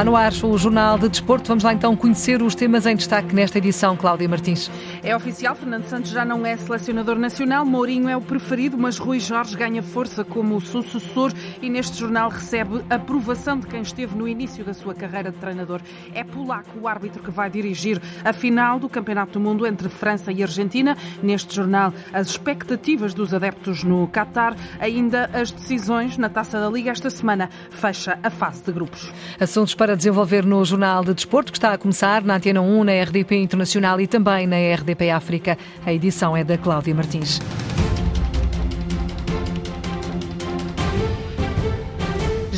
Está no ar o Jornal de Desporto. Vamos lá então conhecer os temas em destaque nesta edição, Cláudia Martins. É oficial, Fernando Santos já não é selecionador nacional, Mourinho é o preferido, mas Rui Jorge ganha força como sucessor e neste jornal recebe aprovação de quem esteve no início da sua carreira de treinador. É polaco o árbitro que vai dirigir a final do Campeonato do Mundo entre França e Argentina. Neste jornal, as expectativas dos adeptos no Qatar, ainda as decisões na Taça da Liga esta semana. Fecha a fase de grupos. Assuntos para desenvolver no Jornal de Desporto, que está a começar na Antena 1, na RDP Internacional e também na RDP África. A edição é da Cláudia Martins.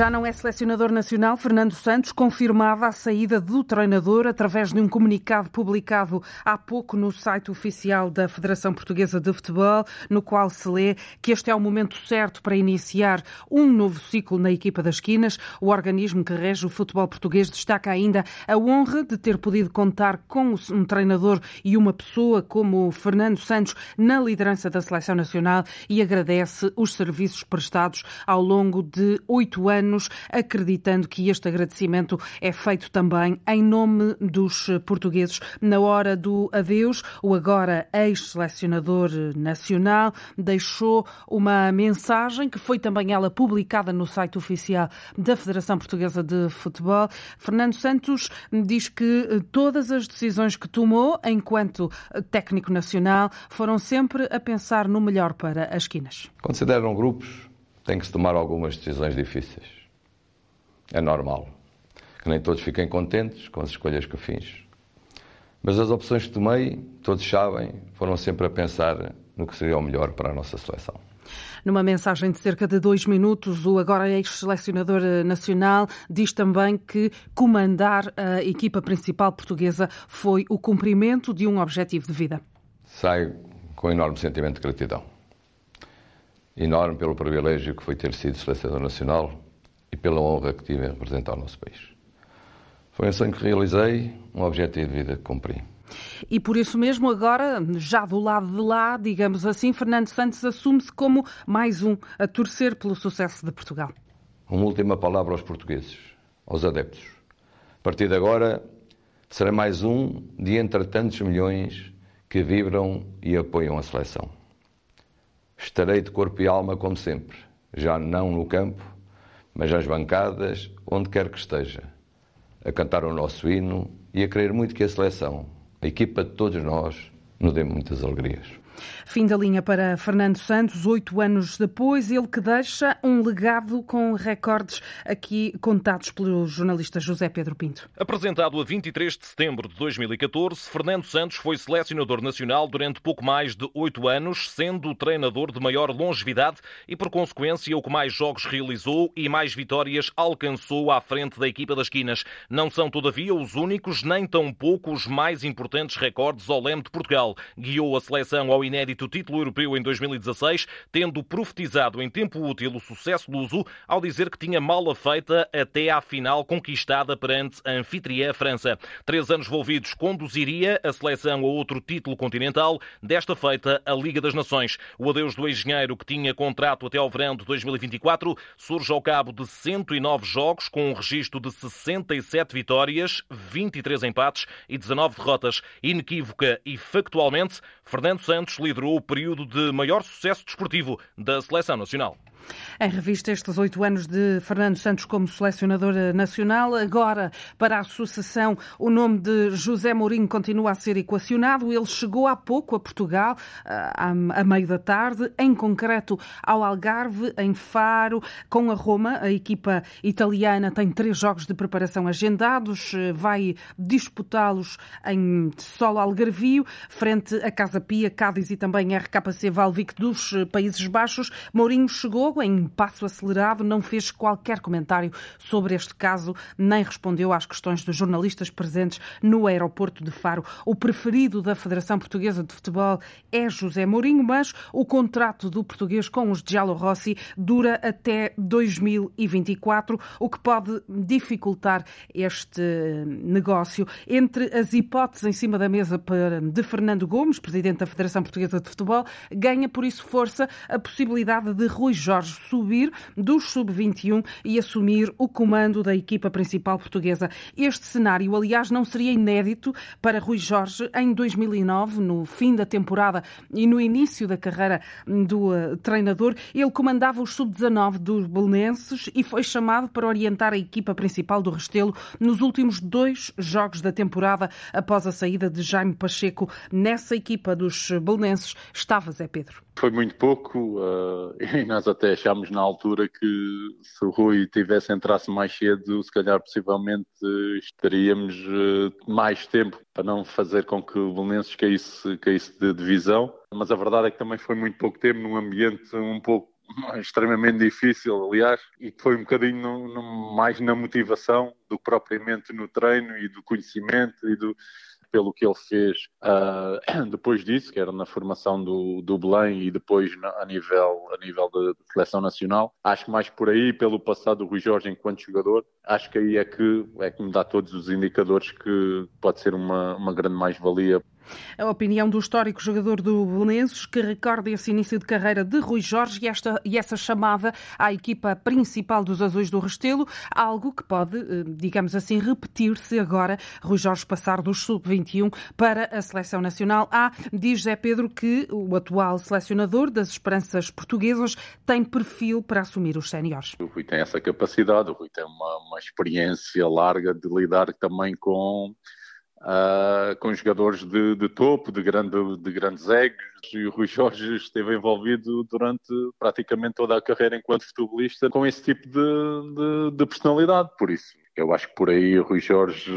Já não é selecionador nacional, Fernando Santos confirmava a saída do treinador através de um comunicado publicado há pouco no site oficial da Federação Portuguesa de Futebol, no qual se lê que este é o momento certo para iniciar um novo ciclo na equipa das esquinas. O organismo que rege o futebol português destaca ainda a honra de ter podido contar com um treinador e uma pessoa como Fernando Santos na liderança da seleção nacional e agradece os serviços prestados ao longo de oito anos anos, acreditando que este agradecimento é feito também em nome dos portugueses. Na hora do adeus, o agora ex-selecionador nacional deixou uma mensagem que foi também ela publicada no site oficial da Federação Portuguesa de Futebol. Fernando Santos diz que todas as decisões que tomou enquanto técnico nacional foram sempre a pensar no melhor para as esquinas. Consideram grupos, tem que se tomar algumas decisões difíceis. É normal que nem todos fiquem contentes com as escolhas que fiz. Mas as opções que tomei, todos sabem, foram sempre a pensar no que seria o melhor para a nossa seleção. Numa mensagem de cerca de dois minutos, o agora ex-selecionador nacional diz também que comandar a equipa principal portuguesa foi o cumprimento de um objetivo de vida. Saio com enorme sentimento de gratidão. Enorme pelo privilégio que foi ter sido selecionador nacional e pela honra que tive em representar o nosso país. Foi um sonho que realizei, um objetivo de vida que cumpri. E por isso mesmo, agora, já do lado de lá, digamos assim, Fernando Santos assume-se como mais um a torcer pelo sucesso de Portugal. Uma última palavra aos portugueses, aos adeptos. A partir de agora, será mais um de entre tantos milhões que vibram e apoiam a seleção. Estarei de corpo e alma como sempre, já não no campo, mas nas bancadas, onde quer que esteja, a cantar o nosso hino e a querer muito que a seleção, a equipa de todos nós, nos dê muitas alegrias. Fim da linha para Fernando Santos, oito anos depois, ele que deixa um legado com recordes aqui contados pelo jornalista José Pedro Pinto. Apresentado a 23 de setembro de 2014, Fernando Santos foi selecionador nacional durante pouco mais de oito anos, sendo o treinador de maior longevidade e, por consequência, o que mais jogos realizou e mais vitórias alcançou à frente da equipa das Quinas. Não são, todavia, os únicos, nem tão pouco os mais importantes recordes ao leme de Portugal. Guiou a seleção ao inédito título europeu em 2016, tendo profetizado em tempo útil o sucesso luso ao dizer que tinha mala feita até à final conquistada perante a anfitriã França. Três anos envolvidos conduziria a seleção a outro título continental, desta feita a Liga das Nações. O adeus do engenheiro, que tinha contrato até ao verão de 2024, surge ao cabo de 109 jogos, com um registro de 67 vitórias, 23 empates e 19 derrotas. Inequívoca e factualmente, Fernando Santos liderou o período de maior sucesso desportivo da seleção nacional. Em revista, estes oito anos de Fernando Santos como selecionador nacional. Agora, para a sucessão, o nome de José Mourinho continua a ser equacionado. Ele chegou há pouco a Portugal, ah, a meio da tarde, em concreto ao Algarve, em Faro, com a Roma. A equipa italiana tem três jogos de preparação agendados, vai disputá-los em solo algarvio, frente a Casa Pia, Cádiz e também RKC Valvic dos Países Baixos. Mourinho chegou em passo acelerado, não fez qualquer comentário sobre este caso, nem respondeu às questões dos jornalistas presentes no aeroporto de Faro. O preferido da Federação Portuguesa de Futebol é José Mourinho, mas o contrato do português com os Giallo Rossi dura até 2024, o que pode dificultar este negócio. Entre as hipóteses em cima da mesa de Fernando Gomes, presidente da Federação Portuguesa de Futebol, ganha por isso força a possibilidade de Rui Jorge Jorge subir dos sub-21 e assumir o comando da equipa principal portuguesa. Este cenário, aliás, não seria inédito para Rui Jorge em 2009, no fim da temporada e no início da carreira do uh, treinador. Ele comandava os sub-19 dos belenenses e foi chamado para orientar a equipa principal do Restelo nos últimos dois jogos da temporada após a saída de Jaime Pacheco. Nessa equipa dos belenenses estava Zé Pedro. Foi muito pouco uh, e nós até achámos na altura que se o Rui tivesse entrasse mais cedo, se calhar possivelmente estaríamos uh, mais tempo para não fazer com que o Belenenses caísse, caísse de divisão. Mas a verdade é que também foi muito pouco tempo num ambiente um pouco extremamente difícil, aliás, e que foi um bocadinho no, no, mais na motivação do que propriamente no treino e do conhecimento e do pelo que ele fez uh, depois disso, que era na formação do, do Belém e depois na, a nível, a nível de seleção nacional. Acho que mais por aí, pelo passado do Rui Jorge enquanto jogador, acho que aí é que, é que me dá todos os indicadores que pode ser uma, uma grande mais-valia a opinião do histórico jogador do Belenenses, que recorda esse início de carreira de Rui Jorge e, esta, e essa chamada à equipa principal dos Azuis do Restelo, algo que pode, eh, digamos assim, repetir-se agora, Rui Jorge passar dos sub-21 para a seleção nacional. Há, diz Zé Pedro, que o atual selecionador das esperanças portuguesas tem perfil para assumir os séniores. O Rui tem essa capacidade, o Rui tem uma, uma experiência larga de lidar também com uh, com jogadores de, de, topo, de, grande, de grandes egos, e o Rui Jorge esteve envolvido durante praticamente toda a carreira enquanto futebolista com esse tipo de, de, de personalidade, por isso eu acho que por aí o Rui Jorge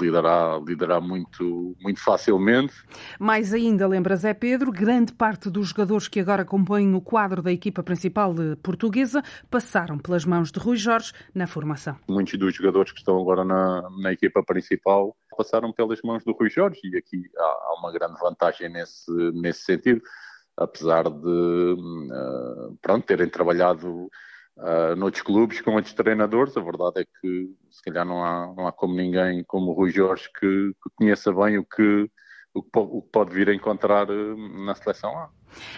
liderará, liderará muito, muito facilmente. Mais ainda, lembra Zé Pedro, grande parte dos jogadores que agora compõem o quadro da equipa principal portuguesa passaram pelas mãos de Rui Jorge na formação. Muitos dos jogadores que estão agora na, na equipa principal passaram pelas mãos do Rui Jorge e aqui há, há uma grande vantagem nesse, nesse sentido, apesar de uh, pronto, terem trabalhado uh, noutros clubes com outros treinadores. A verdade é que se calhar não há, não há como ninguém como o Rui Jorge que, que conheça bem o que, o que pode vir a encontrar uh, na seleção A.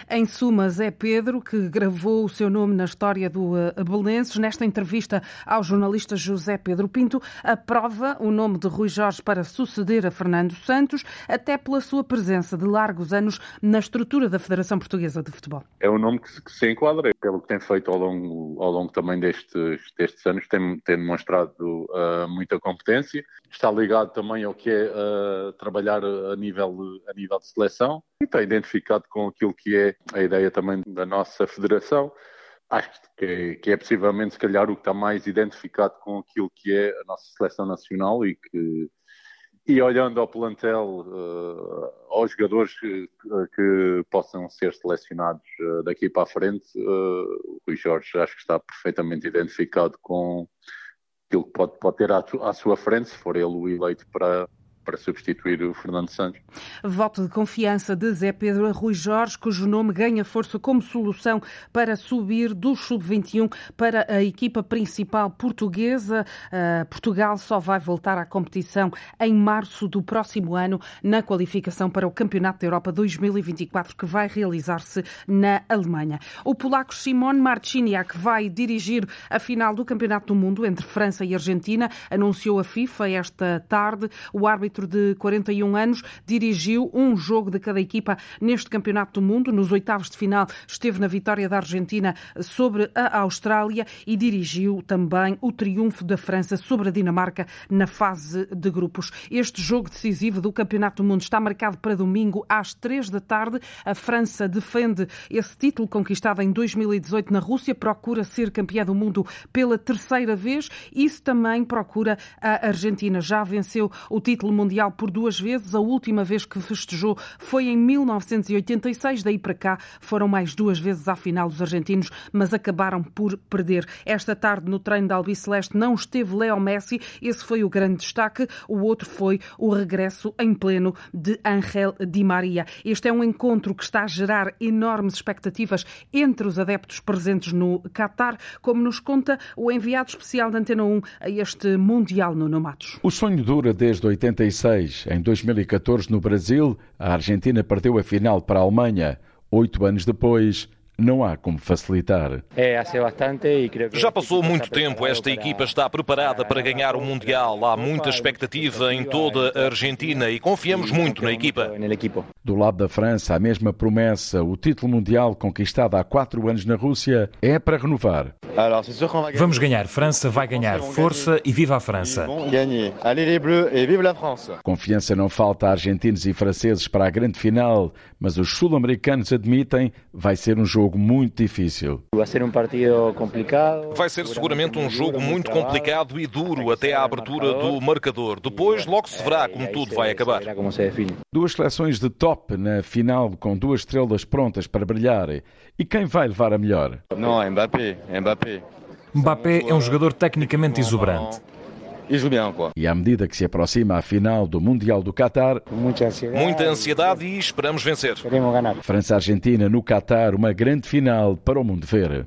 Em suma, Zé Pedro, que gravou o seu nome na história do uh, Belenenses, nesta entrevista ao jornalista José Pedro Pinto, aprova o nome de Rui Jorge para suceder a Fernando Santos, até pela sua presença de largos anos na estrutura da Federação Portuguesa de Futebol. É um nome que se, que enquadra, pelo que tem feito ao longo, ao longo também destes, destes anos, tem, tem demonstrado uh, muita competência, está ligado também ao que é uh, trabalhar a nível, a nível de seleção e está identificado com aquilo que é a ideia também da nossa federação. Acho que é, que é possivelmente, se calhar, o que está mais identificado com aquilo que é a nossa seleção nacional e que, e olhando ao plantel, uh, aos jogadores que, que, possam ser selecionados uh, daqui para a frente, uh, o Rui Jorge acho que está perfeitamente identificado com aquilo que pode, pode ter à, à sua frente, se for ele o eleito para, para substituir o Fernando Santos. Voto de confiança de Zé Pedro Rui Jorge, cujo nome ganha força como solução para subir do sub-21 para a equipa principal portuguesa. Uh, Portugal só vai voltar à competição em março do próximo ano na qualificação para o Campeonato da Europa 2024 que vai realizar-se na Alemanha. O polaco Simon Marciniak vai dirigir a final do Campeonato do Mundo entre França e Argentina, anunciou a FIFA esta tarde. O árbitro árbitro de 41 anos, dirigiu um jogo de cada equipa neste Campeonato do Mundo. Nos oitavos de final esteve na vitória da Argentina sobre a Austrália e dirigiu também o triunfo da França sobre a Dinamarca na fase de grupos. Este jogo decisivo do Campeonato do Mundo está marcado para domingo às três da tarde. A França defende esse título conquistado em 2018 na Rússia, procura ser campeã do mundo pela terceira vez. Isso também procura a Argentina. Já venceu o título mundial Mundial por duas vezes. A última vez que festejou foi em 1986. Daí para cá foram mais duas vezes à final dos argentinos, mas acabaram por perder. Esta tarde, no treino da Albiceleste, não esteve Leo Messi. Esse foi o grande destaque. O outro foi o regresso em pleno de Ángel Di Maria. Este é um encontro que está a gerar enormes expectativas entre os adeptos presentes no Qatar, como nos conta o enviado especial da Antena 1 a este Mundial no Matos. O sonho dura desde 86 2006. Em 2014, no Brasil, a Argentina perdeu a final para a Alemanha. Oito anos depois, não há como facilitar. É, Já passou muito tempo, esta equipa está preparada para ganhar o Mundial. Há muita expectativa em toda a Argentina e confiamos muito na equipa. Do lado da França, a mesma promessa, o título mundial conquistado há quatro anos na Rússia, é para renovar. Vamos ganhar, França vai ganhar. Força e viva a França. Confiança não falta a argentinos e franceses para a grande final, mas os sul-americanos admitem vai ser um jogo muito difícil. Vai ser um partido complicado. Vai ser seguramente um jogo muito complicado e duro até à abertura do marcador. Depois logo se verá como tudo vai acabar. Duas seleções de top na final com duas estrelas prontas para brilhar. E quem vai levar a melhor? Não, Mbappé. Mbappé. Mbappé é um jogador tecnicamente exuberante. E à medida que se aproxima a final do Mundial do Qatar, Muita ansiedade e esperamos vencer. França-Argentina no Qatar, uma grande final para o mundo ver.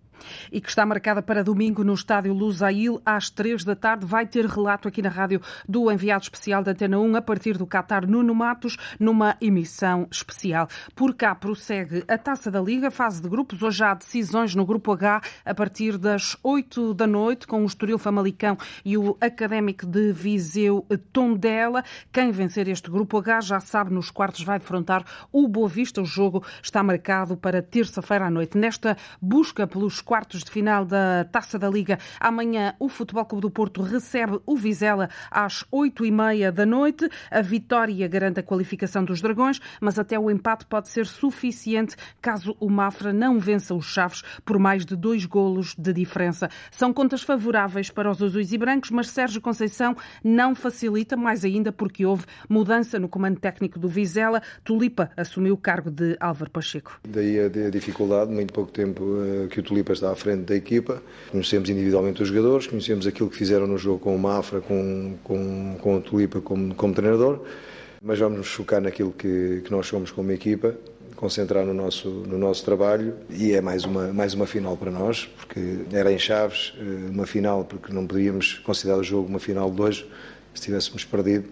E que está marcada para domingo no estádio Lusail às três da tarde. Vai ter relato aqui na rádio do enviado especial da Antena 1 a partir do Qatar, Nuno Matos, numa emissão especial. Por cá prossegue a Taça da Liga, fase de grupos. Hoje há decisões no Grupo H a partir das 8 da noite com o Estoril Famalicão e o Académico de Viseu Tondela. Quem vencer este Grupo H já sabe, nos quartos vai defrontar o Boa Vista. O jogo está marcado para terça-feira à noite. Nesta busca pelos quartos de final da Taça da Liga, amanhã o Futebol Clube do Porto recebe o Vizela às oito e meia da noite. A vitória garante a qualificação dos Dragões, mas até o empate pode ser suficiente caso o Mafra não vença os Chaves por mais de dois golos de diferença. São contas favoráveis para os azuis e brancos, mas Sérgio Conceição não facilita, mais ainda porque houve mudança no comando técnico do Vizela. Tulipa assumiu o cargo de Álvaro Pacheco. Daí a, dificuldade, muito pouco tempo uh, que o Tulipa está à frente da equipa. Conhecemos individualmente os jogadores, conhecemos aquilo que fizeram no jogo com o Mafra, com, com, com o Tulipa como, como treinador, mas vamos nos focar naquilo que, que nós somos como equipa, concentrar no nosso, no nosso trabalho e é mais uma, mais uma final para nós, porque era em Chaves uma final, porque não podíamos considerar o jogo uma final de hoje. Se tivéssemos perdido,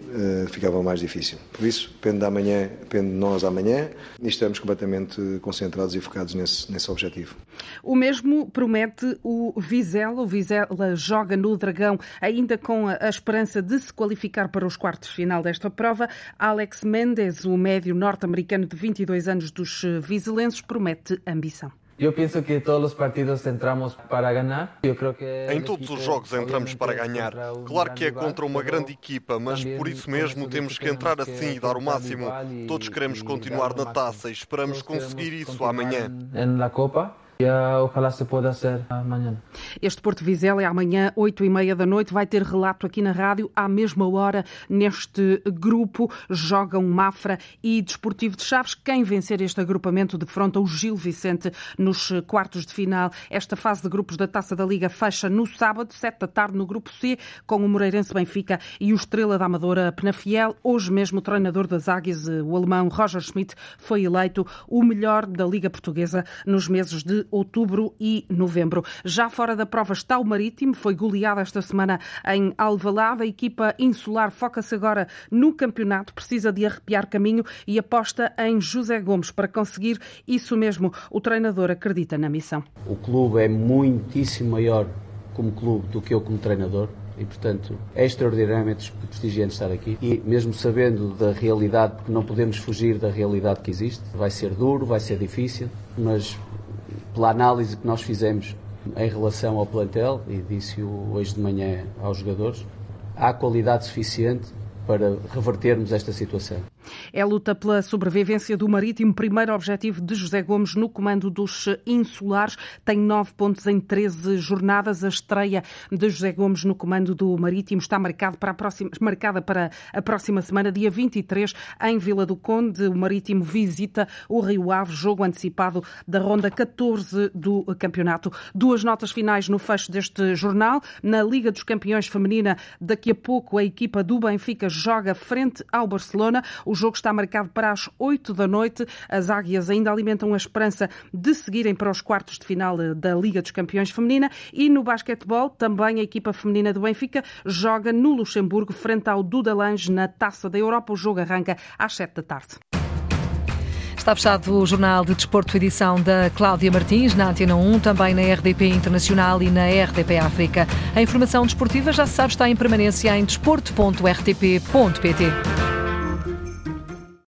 ficava mais difícil. Por isso, depende, da manhã, depende de nós amanhã e estamos completamente concentrados e focados nesse, nesse objetivo. O mesmo promete o Vizela. O Vizela joga no Dragão, ainda com a esperança de se qualificar para os quartos de final desta prova. Alex Mendes, o médio norte-americano de 22 anos dos vizelenses, promete ambição. Eu penso que todos os partidos entramos para ganhar. Eu creio que em todos os jogos entramos para ganhar. Claro que é contra uma grande equipa, mas por isso mesmo temos que entrar assim e dar o máximo. Todos queremos continuar na taça e esperamos conseguir isso amanhã. Na Copa. E se possa ser amanhã. Este Porto Vizela é amanhã, 8 e meia da noite. Vai ter relato aqui na rádio, à mesma hora, neste grupo. Jogam Mafra e Desportivo de Chaves. Quem vencer este agrupamento defronta o Gil Vicente nos quartos de final. Esta fase de grupos da Taça da Liga fecha no sábado, 7 da tarde, no grupo C, com o Moreirense Benfica e o Estrela da Amadora Penafiel. Hoje mesmo, o treinador das Águias, o alemão Roger Schmidt, foi eleito o melhor da Liga Portuguesa nos meses de outubro e novembro. Já fora da prova está o Marítimo, foi goleado esta semana em Alvalade. A equipa insular foca-se agora no campeonato, precisa de arrepiar caminho e aposta em José Gomes para conseguir isso mesmo. O treinador acredita na missão. O clube é muitíssimo maior como clube do que eu como treinador e, portanto, é extraordinariamente prestigiante estar aqui. E mesmo sabendo da realidade, porque não podemos fugir da realidade que existe, vai ser duro, vai ser difícil, mas pela análise que nós fizemos em relação ao plantel, e disse-o hoje de manhã aos jogadores, há qualidade suficiente para revertermos esta situação. É a luta pela sobrevivência do Marítimo, primeiro objetivo de José Gomes no comando dos insulares. Tem nove pontos em 13 jornadas. A estreia de José Gomes no comando do Marítimo está marcada para a próxima, marcada para a próxima semana, dia 23, em Vila do Conde. O Marítimo visita o Rio Ave, jogo antecipado da ronda 14 do campeonato. Duas notas finais no fecho deste jornal. Na Liga dos Campeões Feminina, daqui a pouco a equipa do Benfica joga frente ao Barcelona. O jogo está marcado para as 8 da noite. As águias ainda alimentam a esperança de seguirem para os quartos de final da Liga dos Campeões Feminina. E no basquetebol, também a equipa feminina do Benfica joga no Luxemburgo, frente ao Dudelange, na Taça da Europa. O jogo arranca às 7 da tarde. Está fechado o Jornal de Desporto, edição da Cláudia Martins, na Antena 1, também na RDP Internacional e na RDP África. A informação desportiva, já se sabe, está em permanência em desporto.rtp.pt.